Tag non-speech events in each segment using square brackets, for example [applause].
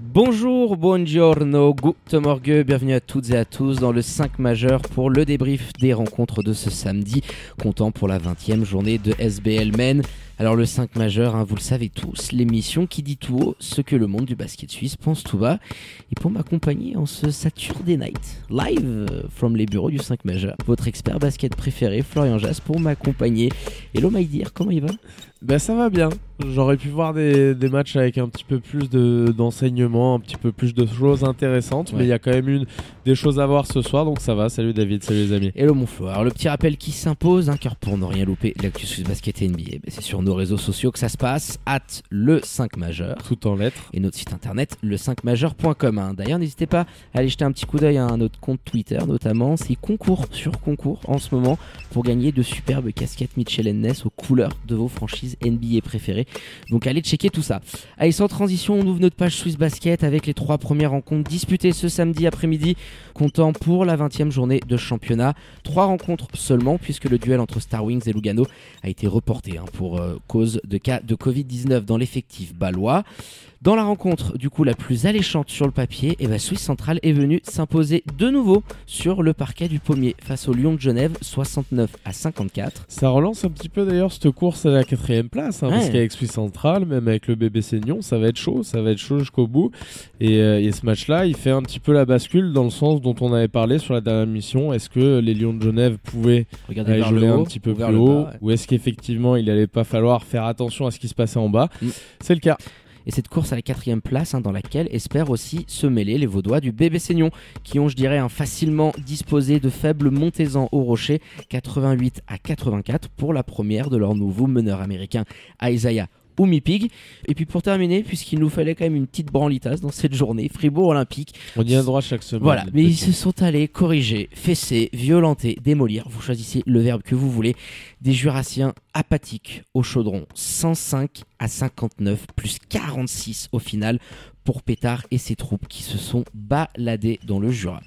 Bonjour, buongiorno, guten morgue, bienvenue à toutes et à tous dans le 5 majeur pour le débrief des rencontres de ce samedi, comptant pour la 20e journée de SBL Men. Alors le 5 majeur, hein, vous le savez tous, l'émission qui dit tout haut ce que le monde du basket suisse pense tout bas. Et pour m'accompagner en ce Saturday Night, live from les bureaux du 5 majeur, votre expert basket préféré, Florian Jass, pour m'accompagner. Hello my dear, comment il va? Ben ça va bien. J'aurais pu voir des, des, matchs avec un petit peu plus d'enseignement, un petit peu plus de choses intéressantes, mais il y a quand même une, des choses à voir ce soir, donc ça va. Salut David, salut les amis. Hello mon Flo. Alors le petit rappel qui s'impose, un cœur pour ne rien louper, l'actu Suisse Basket et NBA, ben, c'est sur nos réseaux sociaux que ça se passe, at le 5 majeur. Tout en lettres. Et notre site internet, le 5majeur.com. Hein. D'ailleurs, n'hésitez pas à aller jeter un petit coup d'œil à notre compte Twitter, notamment. C'est concours sur concours en ce moment pour gagner de superbes casquettes Mitchell Ness aux couleurs de vos franchises NBA préférées. Donc allez checker tout ça. Allez, sans transition, on ouvre notre page Swiss Basket avec les trois premières rencontres disputées ce samedi après-midi, comptant pour la 20e journée de championnat. Trois rencontres seulement, puisque le duel entre Star Wings et Lugano a été reporté hein, pour euh, cause de cas de Covid-19 dans l'effectif balois. Dans la rencontre, du coup, la plus alléchante sur le papier, et eh ben, Suisse Central est venu s'imposer de nouveau sur le parquet du pommier face au Lyon de Genève, 69 à 54. Ça relance un petit peu d'ailleurs cette course à la quatrième place, hein, parce qu'avec Suisse Central, même avec le bébé Seignon, ça va être chaud, ça va être chaud jusqu'au bout. Et, euh, et ce match-là, il fait un petit peu la bascule dans le sens dont on avait parlé sur la dernière mission. Est-ce que les Lions de Genève pouvaient Regarder aller vers jouer le haut, un petit peu plus haut, bas, ouais. ou est-ce qu'effectivement il allait pas falloir faire attention à ce qui se passait en bas? Mm. C'est le cas. Et cette course à la quatrième place, hein, dans laquelle espèrent aussi se mêler les Vaudois du bébé Seignon, qui ont, je dirais, facilement disposé de faibles montezans au rocher, 88 à 84 pour la première de leur nouveau meneur américain, Isaiah Oumipig. Et puis pour terminer, puisqu'il nous fallait quand même une petite branlitasse dans cette journée, Fribourg Olympique. On y a droit chaque semaine. Voilà, mais ils se sont allés corriger, fesser, violenter, démolir. Vous choisissez le verbe que vous voulez. Des Jurassiens apathiques au chaudron, 105 à 59, plus 46 au final pour Pétard et ses troupes qui se sont baladés dans le Jura.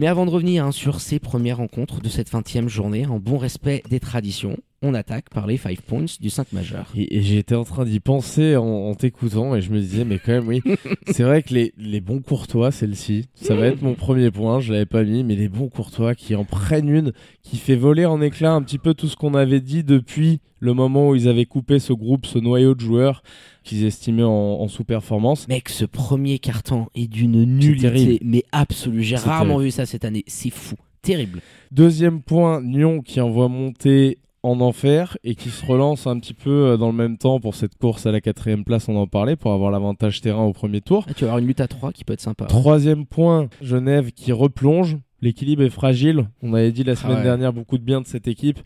Mais avant de revenir hein, sur ces premières rencontres de cette 20e journée, en bon respect des traditions, on attaque par les 5 points du 5 majeur. Et, et j'étais en train d'y penser en, en t'écoutant et je me disais mais quand même oui [laughs] c'est vrai que les, les bons courtois celle-ci ça va être mon premier point je l'avais pas mis mais les bons courtois qui en prennent une qui fait voler en éclat un petit peu tout ce qu'on avait dit depuis le moment où ils avaient coupé ce groupe ce noyau de joueurs qu'ils estimaient en, en sous-performance Mec, ce premier carton est d'une nullité, mais absolue. J'ai rarement terrible. vu ça cette année. C'est fou. Terrible. Deuxième point, Lyon qui envoie monter en enfer et qui se relance un petit peu euh, dans le même temps pour cette course à la quatrième place, on en parlait, pour avoir l'avantage terrain au premier tour. Ah, tu vas avoir une lutte à 3 qui peut être sympa. Troisième point, Genève qui replonge. L'équilibre est fragile. On avait dit la semaine ouais. dernière beaucoup de bien de cette équipe.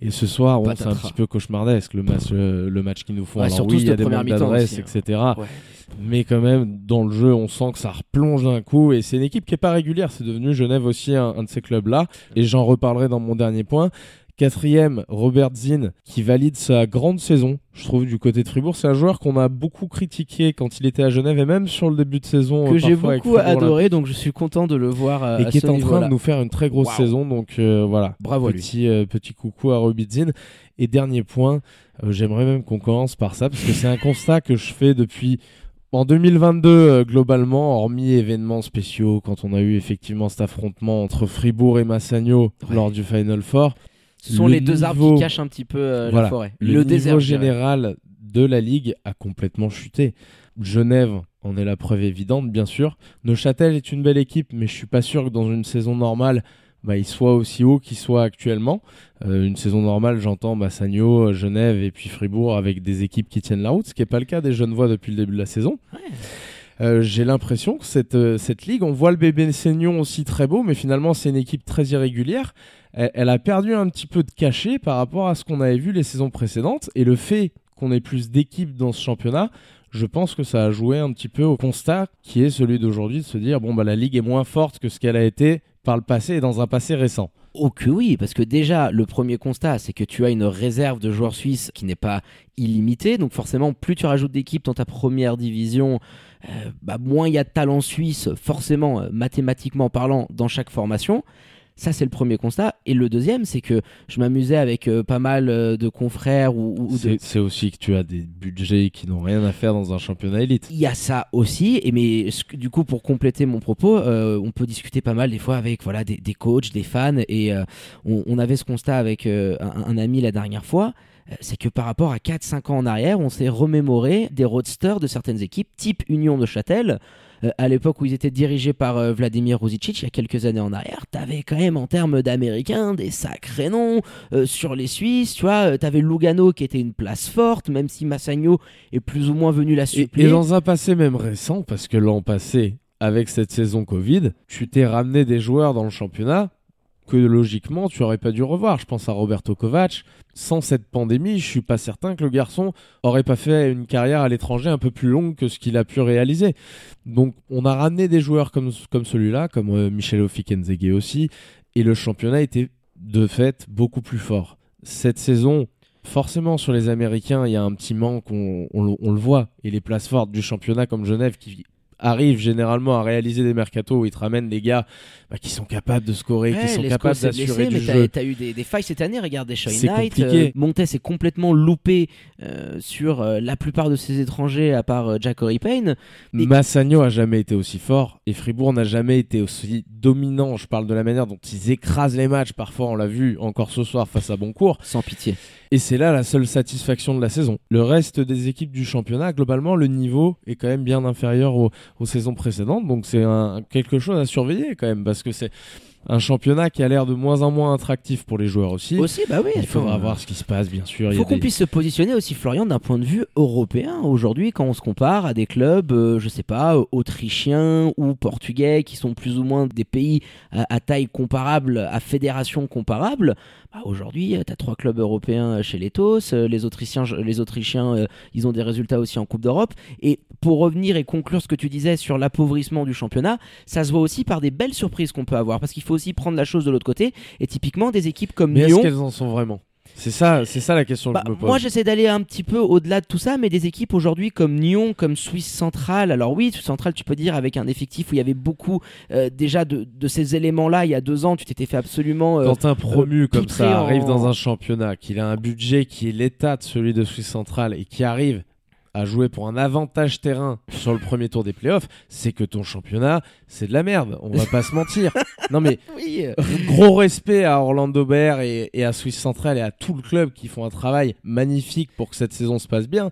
Et ce soir, bon, c'est un petit peu cauchemardesque le match, le, le match qu'ils nous font. Ouais, Alors oui, il y a des manques d'adresse, hein. etc. Ouais. Mais quand même, dans le jeu, on sent que ça replonge d'un coup. Et c'est une équipe qui est pas régulière. C'est devenu Genève aussi un, un de ces clubs-là. Et j'en reparlerai dans mon dernier point. Quatrième, Robert Zinn, qui valide sa grande saison, je trouve, du côté de Fribourg. C'est un joueur qu'on a beaucoup critiqué quand il était à Genève et même sur le début de saison. Que j'ai beaucoup adoré, donc je suis content de le voir euh, et à qui ce est en train de nous faire une très grosse saison. Donc euh, voilà, Bravo petit, euh, petit coucou à Robidzin. Et dernier point, euh, j'aimerais même qu'on commence par ça, parce que c'est un constat que je fais depuis... En 2022, euh, globalement, hormis événements spéciaux, quand on a eu effectivement cet affrontement entre Fribourg et Massagno Ouais. lors du Final Four, Ce sont le les deux arbres niveau- qui cachent un petit peu euh, Voilà. la forêt. le, Le, niveau désert. général de la ligue a complètement chuté. Genève en est la preuve évidente, bien sûr. Neuchâtel est une belle équipe, mais je suis pas sûr que dans une saison normale, bah, il soit aussi haut qu'il soit actuellement. Euh, une saison normale, j'entends Massagno, Genève et puis Fribourg avec des équipes qui tiennent la route, ce qui n'est pas le cas des Genevois depuis le début de la saison. Euh, J'ai l'impression que cette, euh, cette ligue, on voit le bébé Seignon aussi très beau, mais finalement c'est une équipe très irrégulière. Elle, a perdu un petit peu de cachet par rapport à ce qu'on avait vu les saisons précédentes, et le fait qu'on ait plus d'équipes dans ce championnat, je pense que ça a joué un petit peu au constat qui est celui d'aujourd'hui de se dire bon bah la ligue est moins forte que ce qu'elle a été par le passé et dans un passé récent. Oh que oui, parce que déjà, le premier constat, c'est que tu as une réserve de joueurs suisses qui n'est pas illimitée. Donc forcément, plus tu rajoutes d'équipes dans ta première division, euh, bah, moins il y a de talent suisse, forcément, euh, mathématiquement parlant, dans chaque formation. Ça, c'est le premier constat. Et le deuxième, c'est que je m'amusais avec euh, pas mal euh, de confrères ou, ou de... C'est aussi que tu as des budgets qui n'ont rien à faire dans un championnat élite. Il y a ça aussi, et mais du coup pour compléter mon propos, euh, on peut discuter pas mal des fois avec voilà des, des coachs, des fans, et on, on avait ce constat avec un, un ami la dernière fois, c'est que par rapport à 4-5 ans en arrière, on s'est remémoré des roadsters de certaines équipes, type Union de Châtel. Euh, à l'époque où ils étaient dirigés par euh, Vladimir Ruzicic, il y a quelques années en arrière, t'avais quand même en termes d'Américains des sacrés noms euh, sur les Suisses, tu vois, euh, t'avais Lugano qui était une place forte, même si Massagno est plus ou moins venu la Et, suppléer. et dans un passé même récent, parce que l'an passé, avec cette saison Covid, tu t'es ramené des joueurs dans le championnat que logiquement tu aurais pas dû revoir. Je pense à Roberto Kovac. Sans cette pandémie, je suis pas certain que le garçon aurait pas fait une carrière à l'étranger un peu plus longue que ce qu'il a pu réaliser. Donc on a ramené des joueurs comme, celui-là, comme euh, Michel Ofikenzege aussi, et le championnat était de fait beaucoup plus fort. Cette saison, forcément sur les Américains, il y a un petit manque, on, on le voit, et les places fortes du championnat comme Genève qui arrivent généralement à réaliser des mercatos où ils te ramènent des gars bah, qui sont capables de scorer, Ouais, qui sont capables d'assurer du mais jeu. t'as- eu des, des failles cette année. Regarde Deshaun C'est Knight. euh, Montes est complètement loupé euh, sur euh, la plupart de ses étrangers, à part euh, Jack Payne. Et- Massagno a jamais été aussi fort et Fribourg n'a jamais été aussi dominant. Je parle de la manière dont ils écrasent les matchs. Parfois, on l'a vu encore ce soir face à Boncourt. Sans pitié. Et c'est là la seule satisfaction de la saison. Le reste des équipes du championnat, globalement, le niveau est quand même bien inférieur aux, aux saisons précédentes. Donc c'est quelque chose à surveiller quand même parce que c'est un championnat qui a l'air de moins en moins attractif pour les joueurs aussi. Aussi, bah oui. Il faudra voir ce qui se passe, bien sûr. Il faut qu'on des- puisse se positionner aussi, Florian, d'un point de vue européen. Aujourd'hui, quand on se compare à des clubs, euh, je sais pas, euh, autrichiens ou portugais, qui sont plus ou moins des pays à, à taille comparable, à fédération comparable, bah aujourd'hui, tu as trois clubs européens chez les TOS. euh, Les Autrichiens, les Autrichiens euh, ils ont des résultats aussi en Coupe d'Europe. Et pour revenir et conclure ce que tu disais sur l'appauvrissement du championnat, ça se voit aussi par des belles surprises qu'on peut avoir. Parce qu'il faut aussi prendre la chose de l'autre côté. Et typiquement, des équipes comme Mais est-ce Lyon. qu'elles en sont vraiment? C'est ça, c'est ça la question Bah, que je me pose. moi, j'essaie d'aller un petit peu au-delà de tout ça, mais des équipes aujourd'hui comme Nyon, comme Suisse Centrale. Alors oui, Suisse Centrale, tu peux dire avec un effectif où il y avait beaucoup euh, déjà de, de ces éléments-là il y a deux ans, tu t'étais fait absolument. euh, Quand un promu euh, comme poutré ça arrive en- dans un championnat, qu'il a un budget qui est l'état de celui de Suisse Centrale et qui arrive à jouer pour un avantage terrain sur le premier tour des playoffs, c'est que ton championnat, c'est de la merde. On va pas se mentir. [laughs] Non mais oui, gros respect à Orlando Bear et, et à Suisse Centrale et à tout le club qui font un travail magnifique pour que cette saison se passe bien.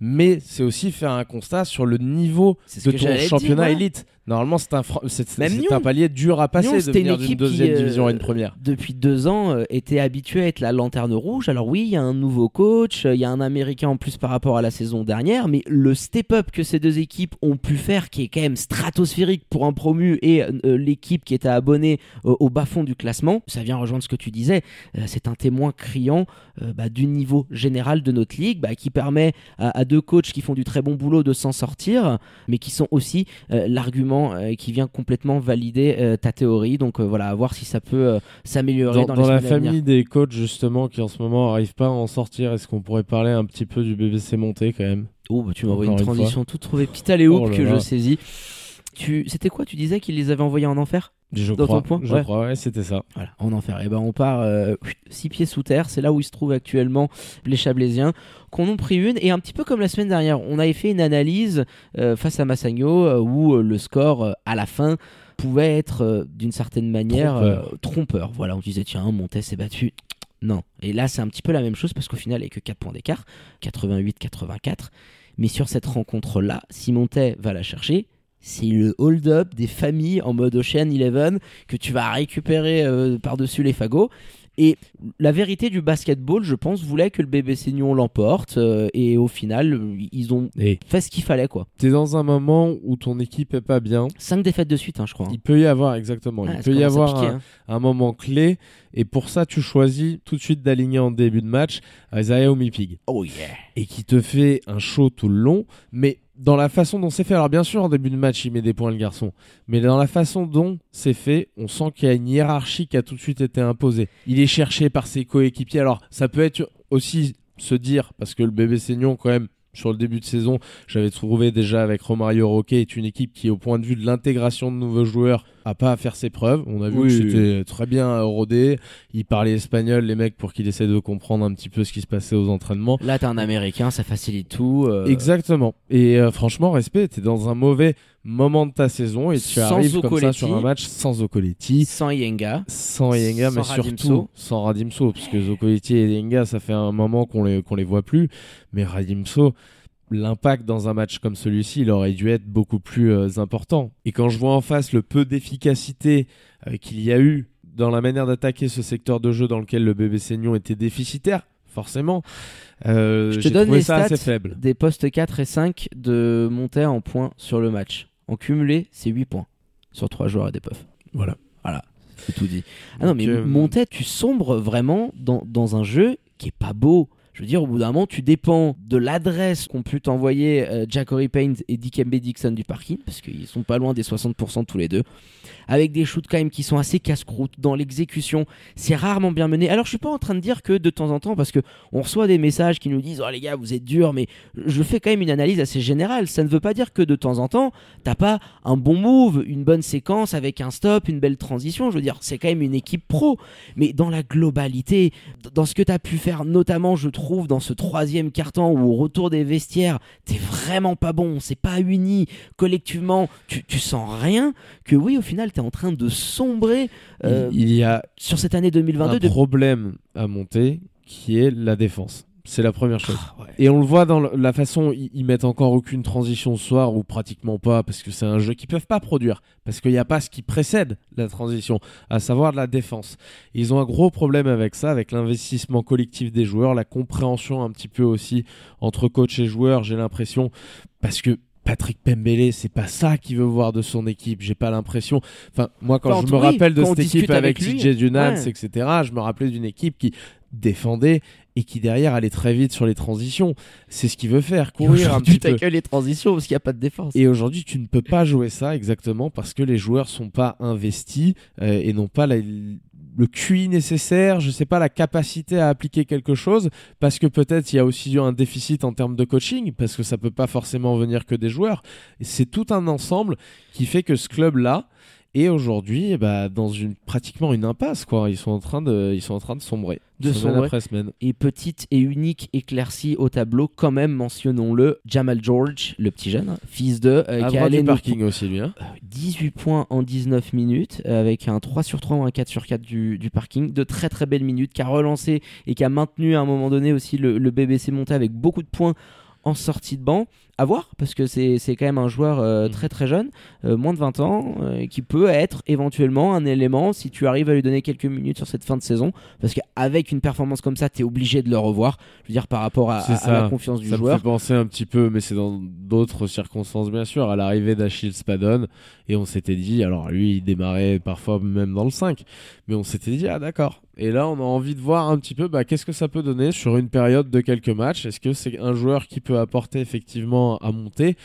Mais c'est aussi faire un constat sur le niveau de ton dire, championnat élite. Normalement, c'est un, c'est, un palier dur à passer Nyon, de venir d'une deuxième qui, euh, division à une première. depuis deux ans, euh, était habituée à être la lanterne rouge. Alors oui, il y a un nouveau coach, euh, il y a un Américain en plus par rapport à la saison dernière, mais le step-up que ces deux équipes ont pu faire, qui est quand même stratosphérique pour un promu et euh, l'équipe qui était abonnée au bas-fond du classement, ça vient rejoindre ce que tu disais. C'est un témoin criant bah, du niveau général de notre ligue, bah, qui permet à, à deux coachs qui font du très bon boulot de s'en sortir, mais qui sont aussi euh, l'argument euh, qui vient complètement valider euh, ta théorie. Donc euh, voilà, à voir si ça peut euh, s'améliorer Dans, dans, dans la famille des coachs justement qui en ce moment n'arrivent pas à en sortir, est-ce qu'on pourrait parler un petit peu du BBC monté quand même? Oh, bah, tu m'as envoyé une transition toute trouvée. Petite Léo Oh que je saisis. Tu... C'était quoi? Tu disais qu'ils les avaient envoyés en enfer? Je Dans crois, ton point? je Ouais. crois, ouais, c'était ça. Voilà, en enfer. Et ben on part euh, six pieds sous terre. C'est là où ils se trouvent actuellement les Chablaisiens, qu'on ont pris une. Et un petit peu comme la semaine dernière, on avait fait une analyse euh, face à Massagno euh, où le score à la fin pouvait être d'une certaine manière Trompeur. trompeur. Voilà, on disait tiens, Montes s'est battu. Non. Et là, c'est un petit peu la même chose parce qu'au final, il n'y a que 4 points d'écart, 88-84. Mais sur cette rencontre-là, si Montet va la chercher, c'est le hold-up des familles en mode Ocean Eleven que tu vas récupérer euh, par-dessus les fagots. Et la vérité du basketball, je pense, voulait que le BBC Nyon l'emporte. euh, et au final, euh, ils ont Et fait ce qu'il fallait, quoi. t'es dans un moment où ton équipe est pas bien. Cinq défaites de suite, hein, je crois. Il peut y avoir, exactement, Ah, il ça peut y avoir piquer, un, hein. un moment clé. Et pour ça, tu choisis tout de suite d'aligner en début de match Isaiah Omipig. Oh yeah. et qui te fait un show tout le long. Mais dans la façon dont c'est fait, alors bien sûr, en début de match, il met des points le garçon, mais dans la façon dont c'est fait, on sent qu'il y a une hiérarchie qui a tout de suite été imposée. Il est cherché par ses coéquipiers. Alors, ça peut être aussi se dire, parce que le bébé Seignon, quand même, sur le début de saison, j'avais trouvé déjà avec Romario Roquet est une équipe qui, au point de vue de l'intégration de nouveaux joueurs, a pas à faire ses preuves. On a vu Oui, que oui, c'était très bien rodé. Il parlait espagnol, les mecs, pour qu'il essaie de comprendre un petit peu ce qui se passait aux entraînements. Là, t'es un américain, ça facilite tout. euh, Exactement. Et euh, franchement, respect, t'es dans un mauvais moment de ta saison et tu Sans arrives comme ça sur un match sans Zoccoletti, Sans Yenga. sans Yenga, mais Radimso. surtout sans Radimso, parce que Zoccoletti et Yenga, ça fait un moment qu'on les, qu'on les voit plus. Mais Radimso, l'impact dans un match comme celui-ci, il aurait dû être beaucoup plus euh, important. Et quand je vois en face le peu d'efficacité euh, qu'il y a eu dans la manière d'attaquer ce secteur de jeu dans lequel le bébé Seignon était déficitaire, forcément, euh, Je te donne les ça assez stats faible. des postes 4 et 5 de montée en points sur le match. En cumulé, c'est 8 points sur 3 joueurs et des puffs. Voilà. C'est tout dit. Ah non, mais euh, Montet, tu sombres vraiment dans, dans un jeu qui est pas beau. Je veux dire, au bout d'un moment, tu dépends de l'adresse qu'ont pu t'envoyer euh, Jackory Payne et Dikembe Dixon du parking, parce qu'ils sont pas loin des 60% tous les deux, avec des shoots quand même qui sont assez casse-croûte dans l'exécution. C'est rarement bien mené. Alors, je suis pas en train de dire que de temps en temps, parce que on reçoit des messages qui nous disent Oh les gars, vous êtes durs, mais je fais quand même une analyse assez générale. Ça ne veut pas dire que de temps en temps, t'as pas un bon move, une bonne séquence avec un stop, une belle transition. Je veux dire, c'est quand même une équipe pro. Mais dans la globalité, dans ce que tu as pu faire, notamment, je trouve, dans ce troisième carton où au retour des vestiaires, t'es vraiment pas bon, c'est pas uni, collectivement, tu, tu sens rien, que oui, au final, t'es en train de sombrer euh, il, il y a sur cette année 2022. un de- problème à monter qui est la défense. C'est la première chose. Ah, ouais. Et on le voit dans la façon, ils, mettent encore aucune transition ce soir, ou pratiquement pas, parce que c'est un jeu qu'ils peuvent pas produire, parce qu'il n'y a pas ce qui précède la transition, à savoir de la défense. Ils ont un gros problème avec ça, avec l'investissement collectif des joueurs, la compréhension un petit peu aussi entre coach et joueur, j'ai l'impression, parce que Patrick Pembele, c'est pas ça qu'il veut voir de son équipe. J'ai pas l'impression. Enfin, moi, quand je me oui, rappelle de cette équipe avec, avec Dunans, ouais. etc., je me rappelais d'une équipe qui défendait et qui derrière allait très vite sur les transitions. C'est ce qu'il veut faire, courir un petit peu. que les transitions parce qu'il n'y a pas de défense. Et aujourd'hui, tu ne peux pas jouer ça exactement parce que les joueurs sont pas investis euh, et n'ont pas la- le QI nécessaire, je sais pas, la capacité à appliquer quelque chose parce que peut-être il y a aussi eu un déficit en termes de coaching parce que ça peut pas forcément venir que des joueurs. C'est tout un ensemble qui fait que ce club-là est aujourd'hui ben, dans une pratiquement une impasse quoi. Ils sont en train de, ils sont en train de sombrer, De semaine sombrer. après semaine. Et petite et unique éclaircie au tableau, quand même, mentionnons-le, Jamal George, le petit jeune, fils de, euh, qui allé du nous- parking aussi lui. Hein. 18 points en 19 minutes, euh, avec un 3 sur 3 ou un 4 sur 4 du, du parking. De très très belles minutes, qui a relancé et qui a maintenu à un moment donné aussi le, le BBC monté avec beaucoup de points en sortie de banc. À voir, parce que c'est quand même un joueur euh, Mhm. très très jeune, euh, moins de 20 ans, euh, qui peut être éventuellement un élément si tu arrives à lui donner quelques minutes sur cette fin de saison. Parce qu'avec une performance comme ça, tu es obligé de le revoir. Je veux dire, par rapport à, à- à ça. la confiance du Ça me joueur. fait penser un petit peu, mais c'est dans d'autres circonstances bien sûr, à l'arrivée d'Achille Spadon. Et on s'était dit, alors lui il démarrait parfois même dans le 5, mais on s'était dit, ah d'accord. Et là on a envie de voir un petit peu bah, qu'est-ce que ça peut donner sur une période de quelques matchs? Est-ce que c'est un joueur qui peut apporter effectivement à monter?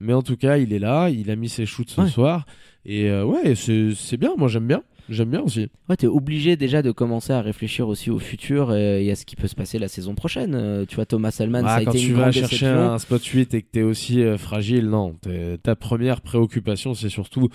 Mais en tout cas il est là, il a mis ses shoots ce Ouais. soir. Et euh, ouais, c'est bien, moi j'aime bien. J'aime bien aussi. Ouais, t'es obligé déjà de commencer à réfléchir aussi au futur et, à ce qui peut se passer la saison prochaine. Euh, tu vois, Thomas Salman, ça Ah, a quand été tu une vas chercher déception. un spot 8 et que tu es aussi euh, fragile, non. T'es- Ta première préoccupation, c'est surtout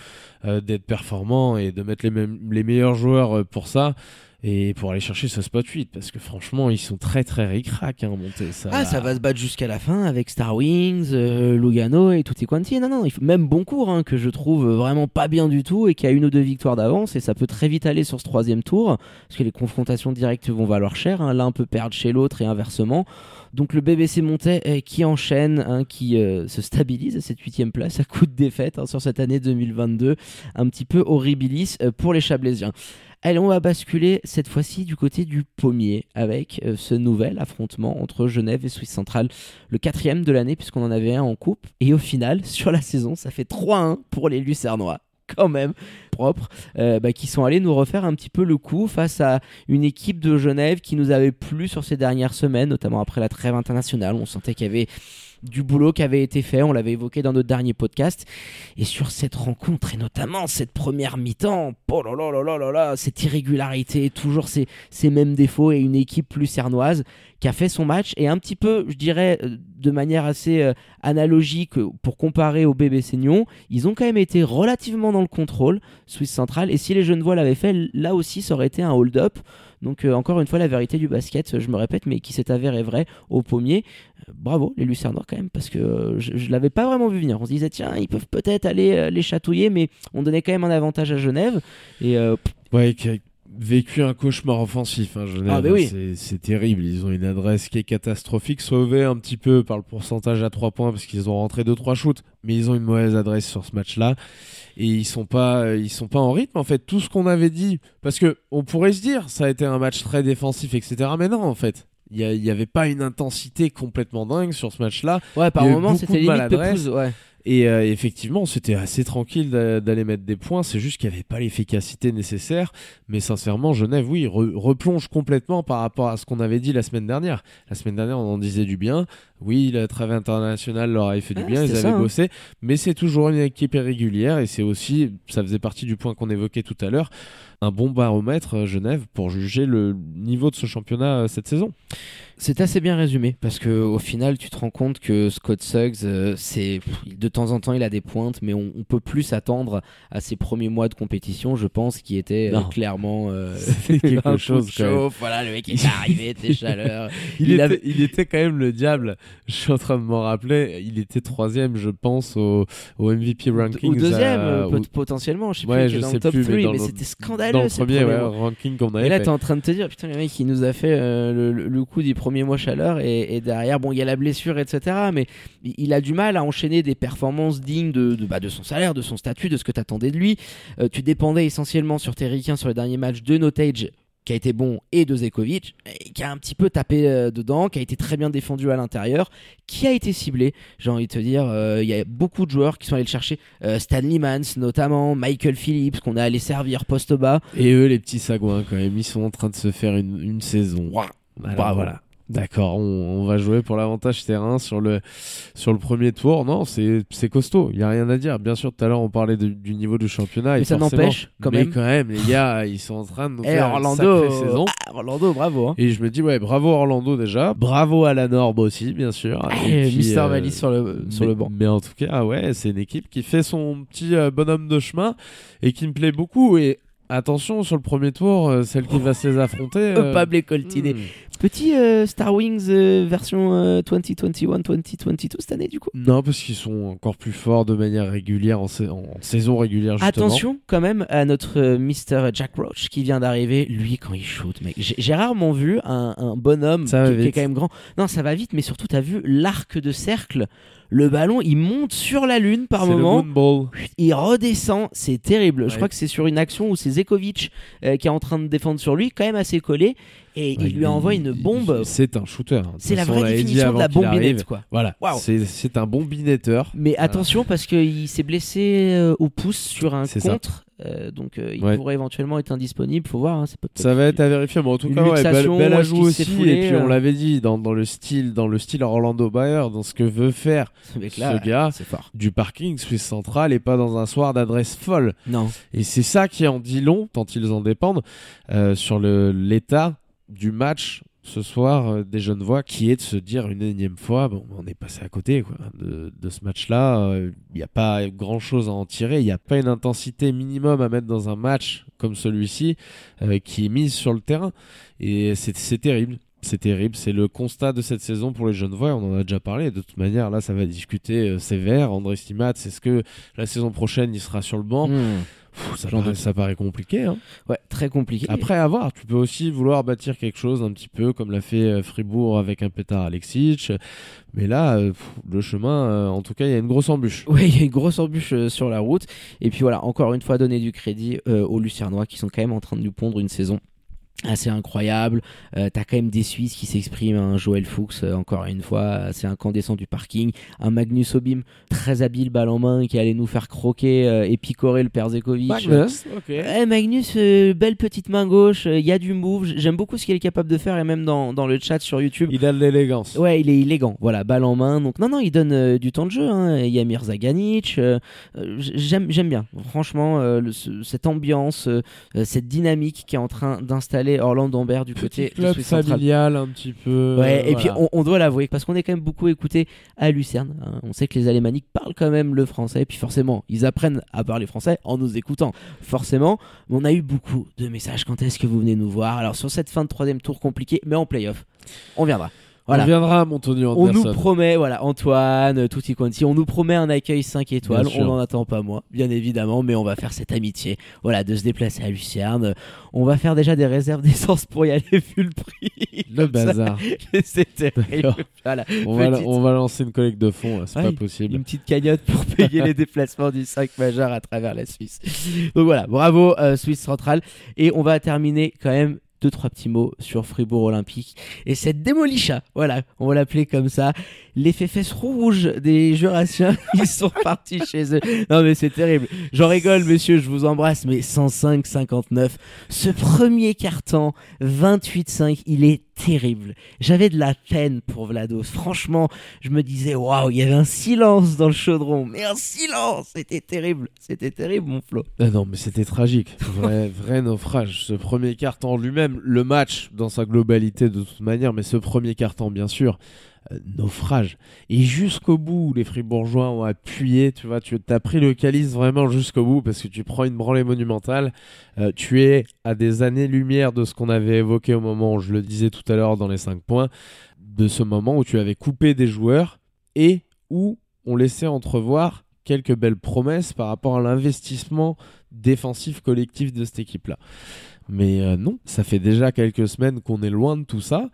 euh, d'être performant et de mettre les, meilleurs joueurs pour ça et pour aller chercher ce spot 8 parce que franchement, ils sont très très ric-rac hein, monter ça. Ah, ça va se battre jusqu'à la fin avec Star Wings, euh, Lugano et tutti quanti. Non, non, il faut même Boncourt, hein, que je trouve vraiment pas bien du tout et qui a une ou deux victoires d'avance. Et ça peut très vite aller sur ce troisième tour parce que les confrontations directes vont valoir cher. hein. L'un peut perdre chez l'autre et inversement. Donc le BBC Montais euh, qui enchaîne, hein, qui euh, se stabilise à cette huitième place à coup de défaite hein, sur cette année 2022. Un petit peu horribilis euh, pour les Chablaisiens. Allez, on va basculer cette fois-ci du côté du pommier avec euh, ce nouvel affrontement entre Genève et Suisse Centrale, le quatrième de l'année puisqu'on en avait un en coupe. Et au final, [laughs] sur la saison, ça fait 3-1 pour les Lucernois. Quand même propre, euh, bah, qui sont allés nous refaire un petit peu le coup face à une équipe de Genève qui nous avait plu sur ces dernières semaines, notamment après la trêve internationale. On sentait qu'il y avait du boulot qui avait été fait. On l'avait évoqué dans notre dernier podcast. Et sur cette rencontre, et notamment cette première mi-temps, oh là là là là là cette irrégularité, toujours ces, ces mêmes défauts et une équipe plus cernoise qui a fait son match et un petit peu, je dirais, euh, de manière assez euh, analogique euh, pour comparer au bébé Seignon, ils ont quand même été relativement dans le contrôle, Suisse Central. Et si les Genevois l'avaient fait, là aussi, ça aurait été un hold-up. Donc encore une fois, la vérité du basket, je me répète, mais qui s'est avéré vrai au pommier. bravo les Lucernors quand même, parce que je, ne l'avais pas vraiment vu venir. On se disait tiens, ils peuvent peut-être aller les chatouiller, mais on donnait quand même un avantage à Genève. Et ouais, vécu un cauchemar offensif, hein, Genève. Ah, bah oui. C'est terrible. Ils ont une adresse qui est catastrophique, sauvée un petit peu par le pourcentage à 3 points parce qu'ils ont rentré 2-3 shoots, mais ils ont une mauvaise adresse sur ce match-là et ils sont pas, ils sont pas en rythme. En fait, tout ce qu'on avait dit, parce que on pourrait se dire, ça a été un match très défensif, etc. Mais non, en fait. Il n'y avait pas une intensité complètement dingue sur ce match-là. Ouais, par moment, c'était limite ouais. Et euh, effectivement, c'était assez tranquille d'aller mettre des points. C'est juste qu'il n'y avait pas l'efficacité nécessaire. Mais sincèrement, Genève, oui, replonge complètement par rapport à ce qu'on avait dit la semaine dernière. La semaine dernière, on en disait du bien. Oui, la travail international leur avait fait du bien, ils avaient hein. bossé. Mais c'est toujours une équipe irrégulière et c'est aussi, ça faisait partie du point qu'on évoquait tout à l'heure, un bon baromètre, euh, Genève, pour juger le niveau de ce championnat euh, cette saison. C'est assez bien résumé parce que au final, tu te rends compte que Scott Suggs, euh, c'est de temps en temps il a des pointes, mais on, peut plus s'attendre à ses premiers mois de compétition, je pense, qui était euh, clairement euh, [laughs] [laughs] quelque chose. Chaud, voilà, le mec est arrivé, t'es [laughs] il, était, il était quand même le diable. Je suis en train de m'en rappeler. Il était troisième, je pense, au, au MVP ranking. Ou deuxième, potentiellement. Je sais plus, dans le top 3, mais, c'était scandaleux. Dans le premier ranking qu'on avait. Et là, t'es en train de te dire, putain, le mec, il nous a fait le, le coup du premier mois chaleur et, derrière, bon, il y a la blessure, etc. Mais il a du mal à enchaîner des performances dignes de, de, bah, de son salaire, de son statut, de ce que tu attendais de lui. Euh, tu dépendais essentiellement sur tes ricains sur les derniers matchs de Notage qui a été bon et de Zekovic qui a un petit peu tapé euh, dedans qui a été très bien défendu à l'intérieur qui a été ciblé j'ai envie de te dire euh, il y a beaucoup de joueurs qui sont allés le chercher Stanley Mans notamment Michael Phillips qu'on a allé servir poste bas. Et eux les petits sagouins quand même ils sont en train de se faire une, une saison. Bah, voilà D'accord, on, va jouer pour l'avantage terrain sur le, sur le premier tour. Non, c'est costaud, il n'y a rien à dire. Bien sûr, tout à l'heure, on parlait du niveau du championnat. Mais ça n'empêche, quand même. quand même, les gars, ils sont en train de nous eh, faire Orlando, une saison. Ah, Orlando, bravo. Hein. Et je me dis, ouais, bravo Orlando déjà. Bravo à la Norbe aussi, bien sûr. Et, puis, Mister euh, sur le, sur le banc. Mais en tout cas, ouais, c'est une équipe qui fait son petit euh, bonhomme de chemin et qui me plaît beaucoup. Et Attention sur le premier tour, euh, celle qui va se les affronter. [laughs] Euh... Pablo Coltine. Hmm. Petit euh, Star Wings euh, version 2021-2022 cette année du coup Non, parce qu'ils sont encore plus forts de manière régulière en, saison régulière justement. Attention quand même à notre Mr. Jack Roach qui vient d'arriver. Lui quand il shoot, mec, j'ai rarement vu un, bonhomme qui, est quand même grand. Non, ça va vite, mais surtout t'as vu l'arc de cercle le ballon il monte sur la lune par moment. Il redescend, c'est terrible. Je crois que c'est sur une action où c'est Zekovic euh, qui est en train de défendre sur lui, quand même assez collé, et il lui envoie une bombe. C'est un shooter. C'est la vraie définition de la bombinette, quoi. Voilà. C'est un bombinetteur. Mais attention parce qu'il s'est blessé euh, au pouce sur un contre. Euh, donc il pourrait éventuellement être indisponible. Faut voir. Hein, ça va être à vérifier. Mais en tout cas, ouais, belle, ajout aussi. et puis on l'avait dit dans, dans, le style, dans le style Orlando Bayer, dans ce que veut faire [laughs] ce, gars, du parking Suisse Central et pas dans un soir d'adresse folle. Non. Et c'est ça qui en dit long, tant ils en dépendent, euh, sur l'état du match ce soir euh, des jeunes voix qui est de se dire une énième fois bon on est passé à côté quoi, de, ce match là il n'y a pas grand chose à en tirer il n'y a pas une intensité minimum à mettre dans un match comme celui-ci euh, qui est mise sur le terrain. Et c'est terrible c'est terrible, c'est le constat de cette saison pour les jeunes voix, on en a déjà parlé, de toute manière là ça va discuter euh, sévère, André Stimat, c'est ce que la saison prochaine il sera sur le banc? Ça, paraît, compliqué. Hein. Ouais, très compliqué. Après, à voir. Tu peux aussi vouloir bâtir quelque chose un petit peu comme l'a fait euh, Fribourg avec un pétard Alexic. Mais là, euh, le chemin, en tout cas, il y a une grosse embûche. Oui, il y a une grosse embûche sur la route. Et puis voilà, encore une fois, donner du crédit aux Lucernois qui sont quand même en train de nous pondre une saison assez incroyable. Euh, T'as quand même des Suisses qui s'expriment, un Joël Fuchs, euh, encore une fois, c'est incandescent du parking, un Magnus Obim, très habile, balle en main, qui allait nous faire croquer euh, et picorer le Perzekovic. Magnus, ok. Eh, Magnus, euh, belle petite main gauche, il y a du move, j'aime beaucoup ce qu'il est capable de faire, et même dans, dans le chat sur YouTube. Il a de l'élégance. Ouais, il est élégant. Voilà, balle en main. Donc non, non, il donne euh, du temps de jeu. Hein. Il y a Mirza Ganic. euh, euh, j'aime, bien. Franchement, euh, le- cette ambiance, euh, euh, cette dynamique qui est en train d'installer Orlando Ambert du côté de club familial un petit peu. Ouais, et puis on, on doit l'avouer, parce qu'on est quand même beaucoup écouté à Lucerne. hein. On sait que les Alémaniques parlent quand même le français, et puis forcément, ils apprennent à parler français en nous écoutant. Forcément, mais on a eu beaucoup de messages. Quand est-ce que vous venez nous voir? Alors, sur cette fin de troisième tour compliquée, mais en playoff, on viendra. Voilà. On viendra à Montonio On nous Anderson. promet, voilà, Antoine, euh, tutti quanti, on nous promet un accueil 5 étoiles. Bien. On n'en attend pas moi, bien évidemment, mais on va faire cette amitié, voilà, de se déplacer à Lucerne. On va faire déjà des réserves d'essence pour y aller vu le prix. Le bazar. [laughs] C'est terrible. Voilà. On va, Petite- on va lancer une collecte de fonds, là, c'est Ouais, pas possible. Une petite cagnotte pour [laughs] payer les déplacements du 5 majeur à travers la Suisse. Donc voilà, bravo euh, Suisse centrale. Et on va terminer quand même deux trois petits mots sur Fribourg Olympique et cette démolicha. Voilà, on va l'appeler comme ça. Les fesses rouges des Jurassiens, [laughs] ils sont partis chez eux. Non mais c'est terrible. J'en rigole, monsieur, je vous embrasse, mais 105-59. Ce premier carton, 28-5, il est terrible. J'avais de la peine pour Vlados. Franchement, je me disais, waouh, il y avait un silence dans le chaudron. Mais un silence C'était terrible. C'était terrible, mon Flo. Ah non, mais c'était tragique. Vrai, [laughs] vrai naufrage. Ce premier carton lui-même, le match dans sa globalité de toute manière, mais ce premier carton, bien sûr, euh, naufrage. Et jusqu'au bout, les Fribourgeois ont appuyé. Tu vois, tu as pris le calice vraiment jusqu'au bout parce que tu prends une branlée monumentale. Euh, tu es à des années-lumière de ce qu'on avait évoqué au moment où je le disais tout à l'heure dans les 5 points, de ce moment où tu avais coupé des joueurs et où on laissait entrevoir quelques belles promesses par rapport à l'investissement défensif collectif de cette équipe-là. Mais euh, non, ça fait déjà quelques semaines qu'on est loin de tout ça.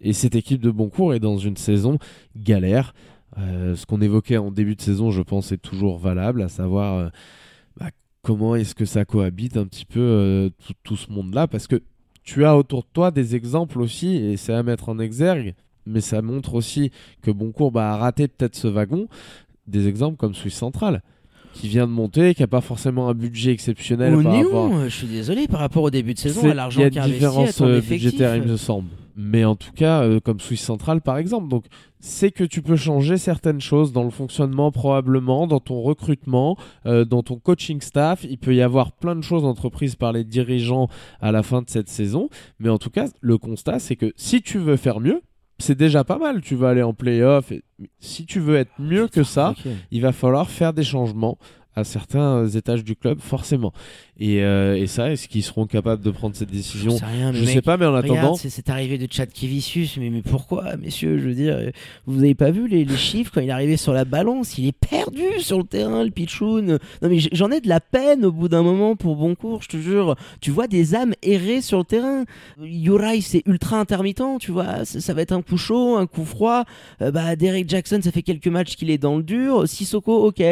Et cette équipe de Boncourt est dans une saison galère. Euh, ce qu'on évoquait en début de saison, je pense, est toujours valable, à savoir euh, bah, comment est-ce que ça cohabite un petit peu tout, tout ce monde-là. Parce que tu as autour de toi des exemples aussi, et c'est à mettre en exergue, mais ça montre aussi que Boncourt bah, a raté peut-être ce wagon. Des exemples comme Suisse Centrale, qui vient de monter, qui n'a pas forcément un budget exceptionnel Au par Nyon, rapport euh, je suis désolé, par rapport au début de saison, à l'argent Il y a une différence euh, budgétaire, il me semble. Mais en tout cas, euh, comme Suisse Centrale par exemple. Donc, c'est que tu peux changer certaines choses dans le fonctionnement, probablement, dans ton recrutement, euh, dans ton coaching staff. Il peut y avoir plein de choses entreprises par les dirigeants à la fin de cette saison. Mais en tout cas, le constat, c'est que si tu veux faire mieux, c'est déjà pas mal. Tu vas aller en playoff. Et... Si tu veux être mieux que ça, il va falloir faire des changements à certains étages du club, forcément. Et, euh, et ça, est-ce qu'ils seront capables de prendre cette décision Je sais rien, Je mec, sais pas, mais en attendant, c'est cette arrivée de Chad Kevicius, mais, mais pourquoi, messieurs? Je veux dire, euh, vous avez pas vu les, les chiffres quand il est arrivé sur la balance? Il est perdu sur le terrain, le pitchoun. Non, mais j'en ai de la peine au bout d'un moment pour Boncourt, je te jure. Tu vois des âmes errer sur le terrain. Uri, c'est ultra intermittent, tu vois. Ça, ça va être un coup chaud, un coup froid. Euh, bah, Derek Jackson, ça fait quelques matchs qu'il est dans le dur. Sissoko, ok.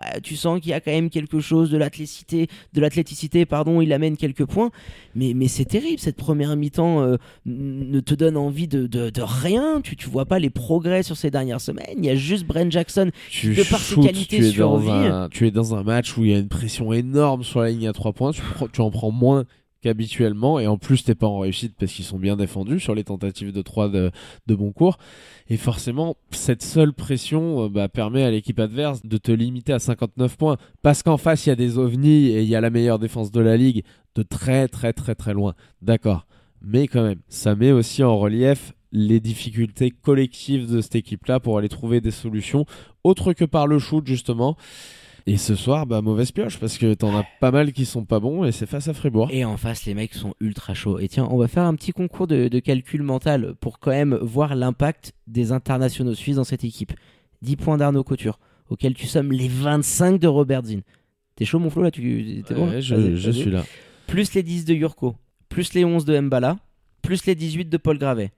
Ouais, tu sens qu'il y a quand même quelque chose de l'athléticité, de l'athléticité, pardon, il amène quelques points, mais, mais c'est terrible cette première mi-temps euh, ne te donne envie de, de, de rien, tu, tu vois pas les progrès sur ces dernières semaines, il y a juste Brent Jackson tu de par ses qualités tu es, dans un, tu es dans un match où il y a une pression énorme sur la ligne à 3 points, tu, tu en prends moins qu'habituellement, et en plus t'es pas en réussite parce qu'ils sont bien défendus sur les tentatives de 3 de, de bon cours. Et forcément, cette seule pression euh, bah, permet à l'équipe adverse de te limiter à 59 points. Parce qu'en face, il y a des ovnis et il y a la meilleure défense de la ligue de très très très très loin. D'accord. Mais quand même, ça met aussi en relief les difficultés collectives de cette équipe-là pour aller trouver des solutions, autres que par le shoot justement. Et ce soir, bah, mauvaise pioche, parce que t'en as pas mal qui sont pas bons, et c'est face à Fribourg. Et en face, les mecs sont ultra chauds. Et tiens, on va faire un petit concours de, de calcul mental pour quand même voir l'impact des internationaux suisses dans cette équipe. 10 points d'Arnaud Couture, auquel tu sommes les 25 de Robert Zinn. T'es chaud, mon Flo, là tu... T'es bon Ouais, je, Vas-y, je vas-y. suis là. plus les 10 de Yurko, plus les 11 de Mbala, plus les 18 de Paul Gravet,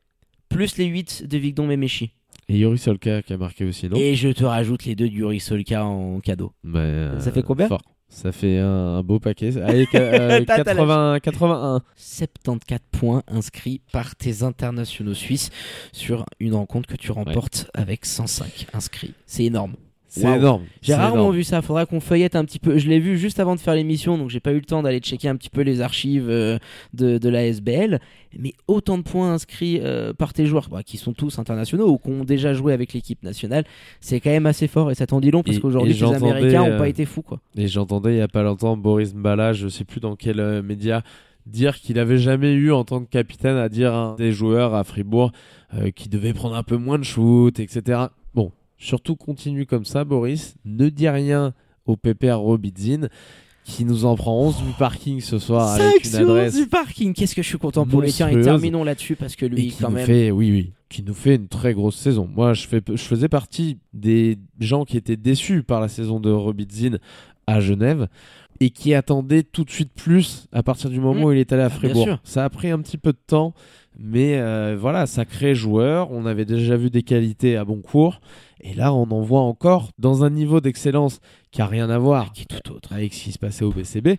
plus les 8 de Vigdon Memechi. Et Yuri Solka qui a marqué aussi, non? Et je te rajoute les deux d'Yuri Solka en cadeau. Bah, euh, Ça fait combien? fort. Ça fait un, un beau paquet. [laughs] Allez, ca- euh, T'as- t'as 80, 81. 74 points inscrits par tes internationaux suisses sur une rencontre que tu remportes avec 105 inscrits. C'est énorme. C'est énorme. J'ai rarement énorme. vu ça. Faudra qu'on feuillette un petit peu. Je l'ai vu juste avant de faire l'émission, donc j'ai pas eu le temps d'aller checker un petit peu les archives euh, de, de la SBL. Mais autant de points inscrits euh, par tes joueurs, bah, qui sont tous internationaux ou qui ont déjà joué avec l'équipe nationale, c'est quand même assez fort et ça t'en dit long parce qu'aujourd'hui les Américains ont euh, pas été fous quoi. Et j'entendais il y a pas longtemps Boris Mbala, je sais plus dans quel média, dire qu'il avait jamais eu en tant que capitaine à dire à un des joueurs à Fribourg qui devait prendre un peu moins de shoot, etc. Bon, surtout continue comme ça, Boris. Ne dis rien au pépère Robidzin qui nous en prend 11 du parking ce soir 5 avec une adresse du parking. Qu'est-ce que je suis content pour lui. Tiens, et terminons là-dessus parce que lui qui quand nous même. fait, oui, oui, qui nous fait une très grosse saison. Moi, je, fais, je faisais partie des gens qui étaient déçus par la saison de Robidzin à Genève et qui attendaient tout de suite plus à partir du moment Mmh. où il est allé à bien Fribourg. Ça a pris un petit peu de temps, mais euh, voilà, sacré joueur. On avait déjà vu des qualités à bon cours. Et là, on en voit encore dans un niveau d'excellence qui a rien à voir Qui est tout autre. avec ce qui se passait au BCB.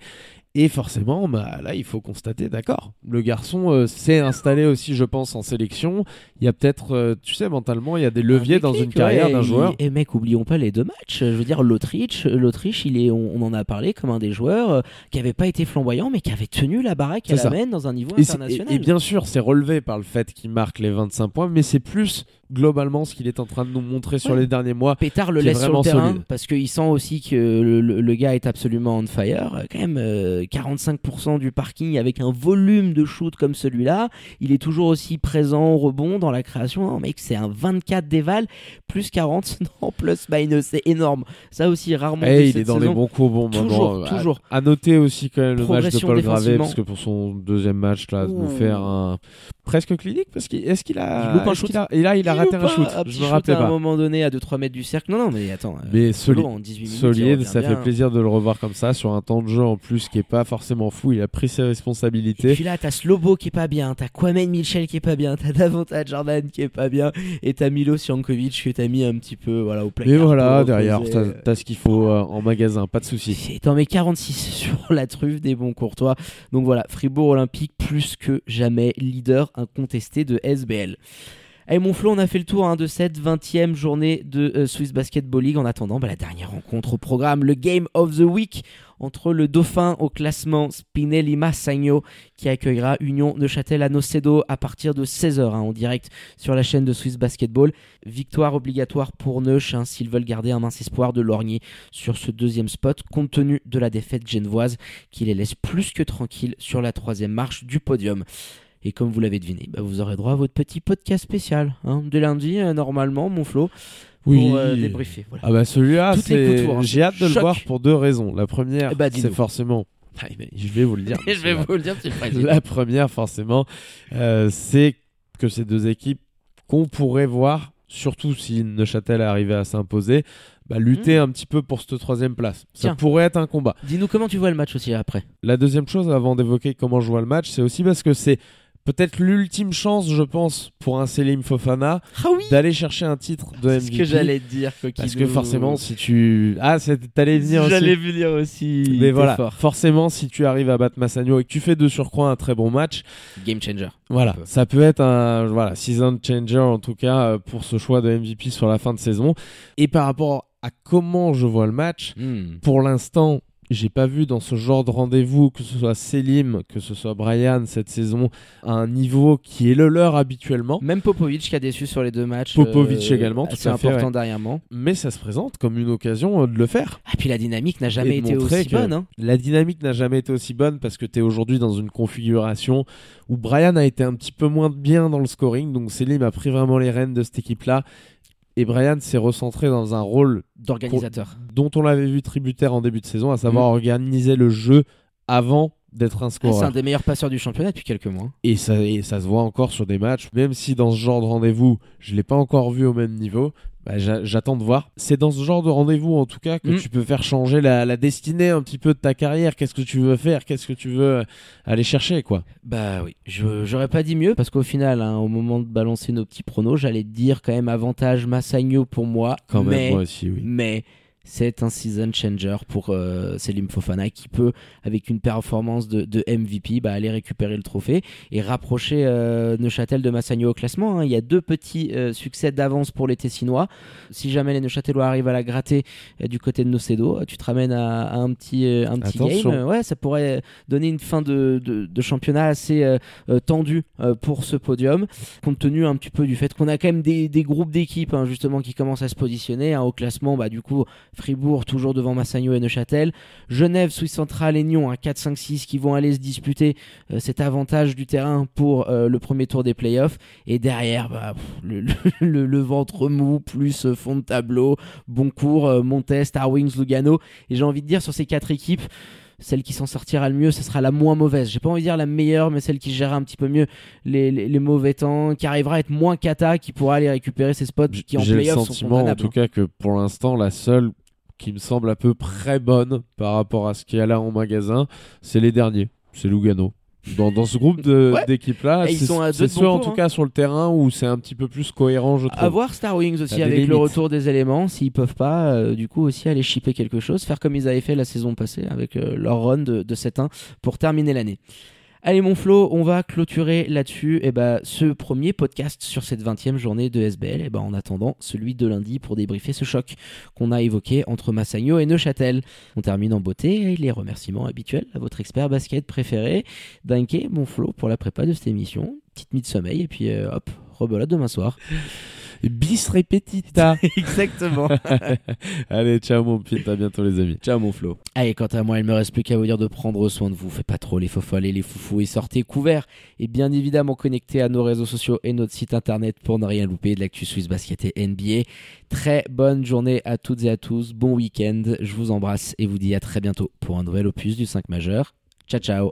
Et forcément, bah, là, il faut constater, d'accord, le garçon euh, s'est installé aussi, je pense, en sélection. Il y a peut-être, euh, tu sais, mentalement, il y a des leviers Un dans une carrière ouais, d'un joueur. Et mec, oublions pas les deux matchs. Je veux dire, l'Autriche, l'Autriche, il est, on, on en a parlé comme un des joueurs euh, qui avait pas été flamboyant, mais qui avait tenu la baraque à la main dans un niveau Et, international. et- et bien sûr, c'est relevé par le fait qu'il marque les 25 points, mais c'est plus globalement ce qu'il est en train de nous montrer sur les derniers mois. Pétard le laisse sur le terrain solide. parce qu'il sent aussi que le, le- le gars est absolument on fire. Euh, Quand même, euh, 45% du parking avec un volume de shoot comme celui-là. Il est toujours aussi présent au rebond dans la création. Non, mec, c'est un 24 déval plus 40 [laughs] non plus minus. C'est énorme. Ça aussi, rarement. Et vu il cette est dans saison. les bons coups bon Toujours, moment. toujours. À, à noter aussi quand même le match de Paul Gravé, parce que pour son deuxième match, là, nous Ouh. faire un presque clinique, parce qu'il est-ce qu'il a, Il loupe un shoot. a, et là, il a raté un shoot. Je me rappelais à un pas. moment donné à 2-3 mètres du cercle. Non, non, mais attends. euh, Mais solide. en 18 minutes, il Solide, revient ça bien. fait plaisir de le revoir comme ça sur un temps de jeu en plus qui est pas forcément fou. Il a pris ses Et responsabilités. puis là, t'as Slobo qui est pas bien, t'as Kwame Mitchell qui est pas bien, t'as Davonta Jordan qui est pas bien, et t'as Milo Jankovic que t'as mis un petit peu voilà, au placard. Mais voilà, derrière, t'as euh, t'as ce qu'il faut euh, en magasin, pas de souci. Et t'en mets 46 [laughs] sur la truffe des bons courtois. Donc voilà, Fribourg Olympique plus que jamais leader incontesté de SBL. Allez mon Flo, on a fait le tour hein, de cette 20e journée de euh, Swiss Basketball League. En attendant, bah, la dernière rencontre au programme, le Game of the Week entre le dauphin au classement Spinelli Massagno qui accueillera Union Neuchâtel à Nocedo à partir de 16h en direct sur la chaîne de Swiss Basketball. Victoire obligatoire pour Neuch hein, s'ils veulent garder un mince espoir de lorgner sur ce deuxième spot compte tenu de la défaite genevoise qui les laisse plus que tranquilles sur la troisième marche du podium. Et comme vous l'avez deviné, bah, vous aurez droit à votre petit podcast spécial hein, de lundi euh, normalement, mon Flo, pour Oui. euh, débriefer. Voilà. Ah bah celui-là, c'est- hein. j'ai hâte de le voir pour deux raisons. La première, Eh bah, c'est forcément. Ah, mais je vais vous le dire. [laughs] Je vais monsieur. vous le dire. La première, forcément, euh, c'est que ces deux équipes qu'on pourrait voir, surtout si Neuchâtel arrivait à s'imposer, bah, lutter un petit peu pour cette troisième place. Ça Hmm. Tiens. pourrait être un combat. Dis-nous comment tu vois le match aussi après. La deuxième chose, avant d'évoquer comment je vois le match, c'est aussi parce que c'est peut-être l'ultime chance, je pense, pour un Selim Fofana Ah oui d'aller chercher un titre de C'est MVP. ce que j'allais te dire, Coquidou. Parce que forcément, si tu. Ah, c'est- t'allais venir aussi. J'allais venir aussi. Mais voilà, fort. forcément, si tu arrives à battre Massagno et que tu fais de surcroît un très bon match, Game changer. voilà, peu. ça peut être un voilà, season changer en tout cas euh, pour ce choix de MVP sur la fin de saison. Et par rapport à comment je vois le match, Hmm. pour l'instant, j'ai pas vu dans ce genre de rendez-vous, que ce soit Selim, que ce soit Brian cette saison, un niveau qui est le leur habituellement. Même Popovic qui a déçu sur les deux matchs. Popovic euh, également, tout assez à fait, important ouais. dernièrement. Mais ça se présente comme une occasion euh, de le faire. Ah, puis la dynamique n'a jamais été aussi bonne. hein. La dynamique n'a jamais été aussi bonne parce que tu es aujourd'hui dans une configuration où Brian a été un petit peu moins bien dans le scoring. Donc Selim a pris vraiment les rênes de cette équipe-là. Et Brian s'est recentré dans un rôle D'organisateur. dont on l'avait vu tributaire en début de saison, à savoir organiser le jeu avant d'être un Ah, c'est scoreur. un des meilleurs passeurs du championnat depuis quelques mois. Et ça, et ça se voit encore sur des matchs, même si dans ce genre de rendez-vous, je l'ai pas encore vu au même niveau. Bah, j'a- J'attends de voir. C'est dans ce genre de rendez-vous, en tout cas, que Mm. tu peux faire changer la, la destinée un petit peu de ta carrière. Qu'est-ce que tu veux faire? Qu'est-ce que tu veux euh, aller chercher, quoi? Bah oui, j'aurais pas dit mieux parce qu'au final, hein, au moment de balancer nos petits pronos, j'allais te dire quand même avantage Massagno pour moi. Quand mais, même, moi aussi, oui. mais c'est un season changer pour euh, Selim Fofana qui peut, avec une performance de, de MVP, bah, aller récupérer le trophée et rapprocher euh, Neuchâtel de Massagno au classement. hein. Il y a deux petits euh, succès d'avance pour les Tessinois. Si jamais les Neuchâtelois arrivent à la gratter euh, du côté de Nocedo, tu te ramènes à, à un petit, un petit Attention. game. Ouais, ça pourrait donner une fin de, de- de championnat assez tendue pour ce podium, compte tenu un petit peu du fait qu'on a quand même des, des groupes d'équipes hein, justement qui commencent à se positionner hein, au classement. Bah, du coup, Fribourg toujours devant Massagno et Neuchâtel, Genève, Suisse centrale et Nyon, un 4-5-6 qui vont aller se disputer euh, cet avantage du terrain pour euh, le premier tour des playoffs. Et derrière, bah, pff, le, le- [laughs] le- le ventre mou plus euh, fond de tableau, Boncourt, Montes, Star Wings, Lugano. Et j'ai envie de dire sur ces quatre équipes, celle qui s'en sortira le mieux, ce sera la moins mauvaise. J'ai pas envie de dire la meilleure, mais celle qui gérera un petit peu mieux les, les- les mauvais temps, qui arrivera à être moins cata, qui pourra aller récupérer ses spots qui en J'ai le playoff sont sentiment, en tout cas, que pour l'instant, la seule qui me semble à peu près bonne par rapport à ce qu'il y a là en magasin, c'est les derniers. C'est Lugano. Dans, dans ce groupe [laughs] Ouais. d'équipes-là, c'est ceux en tout hein. cas sur le terrain où c'est un petit peu plus cohérent, je trouve. À voir Star Wings aussi avec le retour des éléments, s'ils peuvent pas, euh, du coup aussi aller shipper quelque chose, faire comme ils avaient fait la saison passée avec euh, leur run de, de 7-1 pour terminer l'année. Allez mon Flo, on va clôturer là-dessus. Et ben ce premier podcast sur cette 20e journée de SBL et ben en attendant celui de lundi pour débriefer ce choc qu'on a évoqué entre Massagno et Neuchâtel. On termine en beauté et les remerciements habituels à votre expert basket préféré, Danke, mon Flo pour la prépa de cette émission, petite nuit de sommeil et puis euh, hop, rebelote demain soir. [laughs] Bis repetita. [laughs] Exactement. [laughs] Allez, ciao mon pit, à bientôt les amis. Ciao mon Flo. Allez, quant à moi, il me reste plus qu'à vous dire de prendre soin de vous. Faites pas trop les faux folles et les foufous et sortez couverts. Et bien évidemment connectés à nos réseaux sociaux et notre site internet pour ne rien louper de l'actu Swiss Basket et NBA. Très bonne journée à toutes et à tous. Bon week-end. Je vous embrasse et vous dis à très bientôt pour un nouvel opus du 5 majeur. Ciao ciao.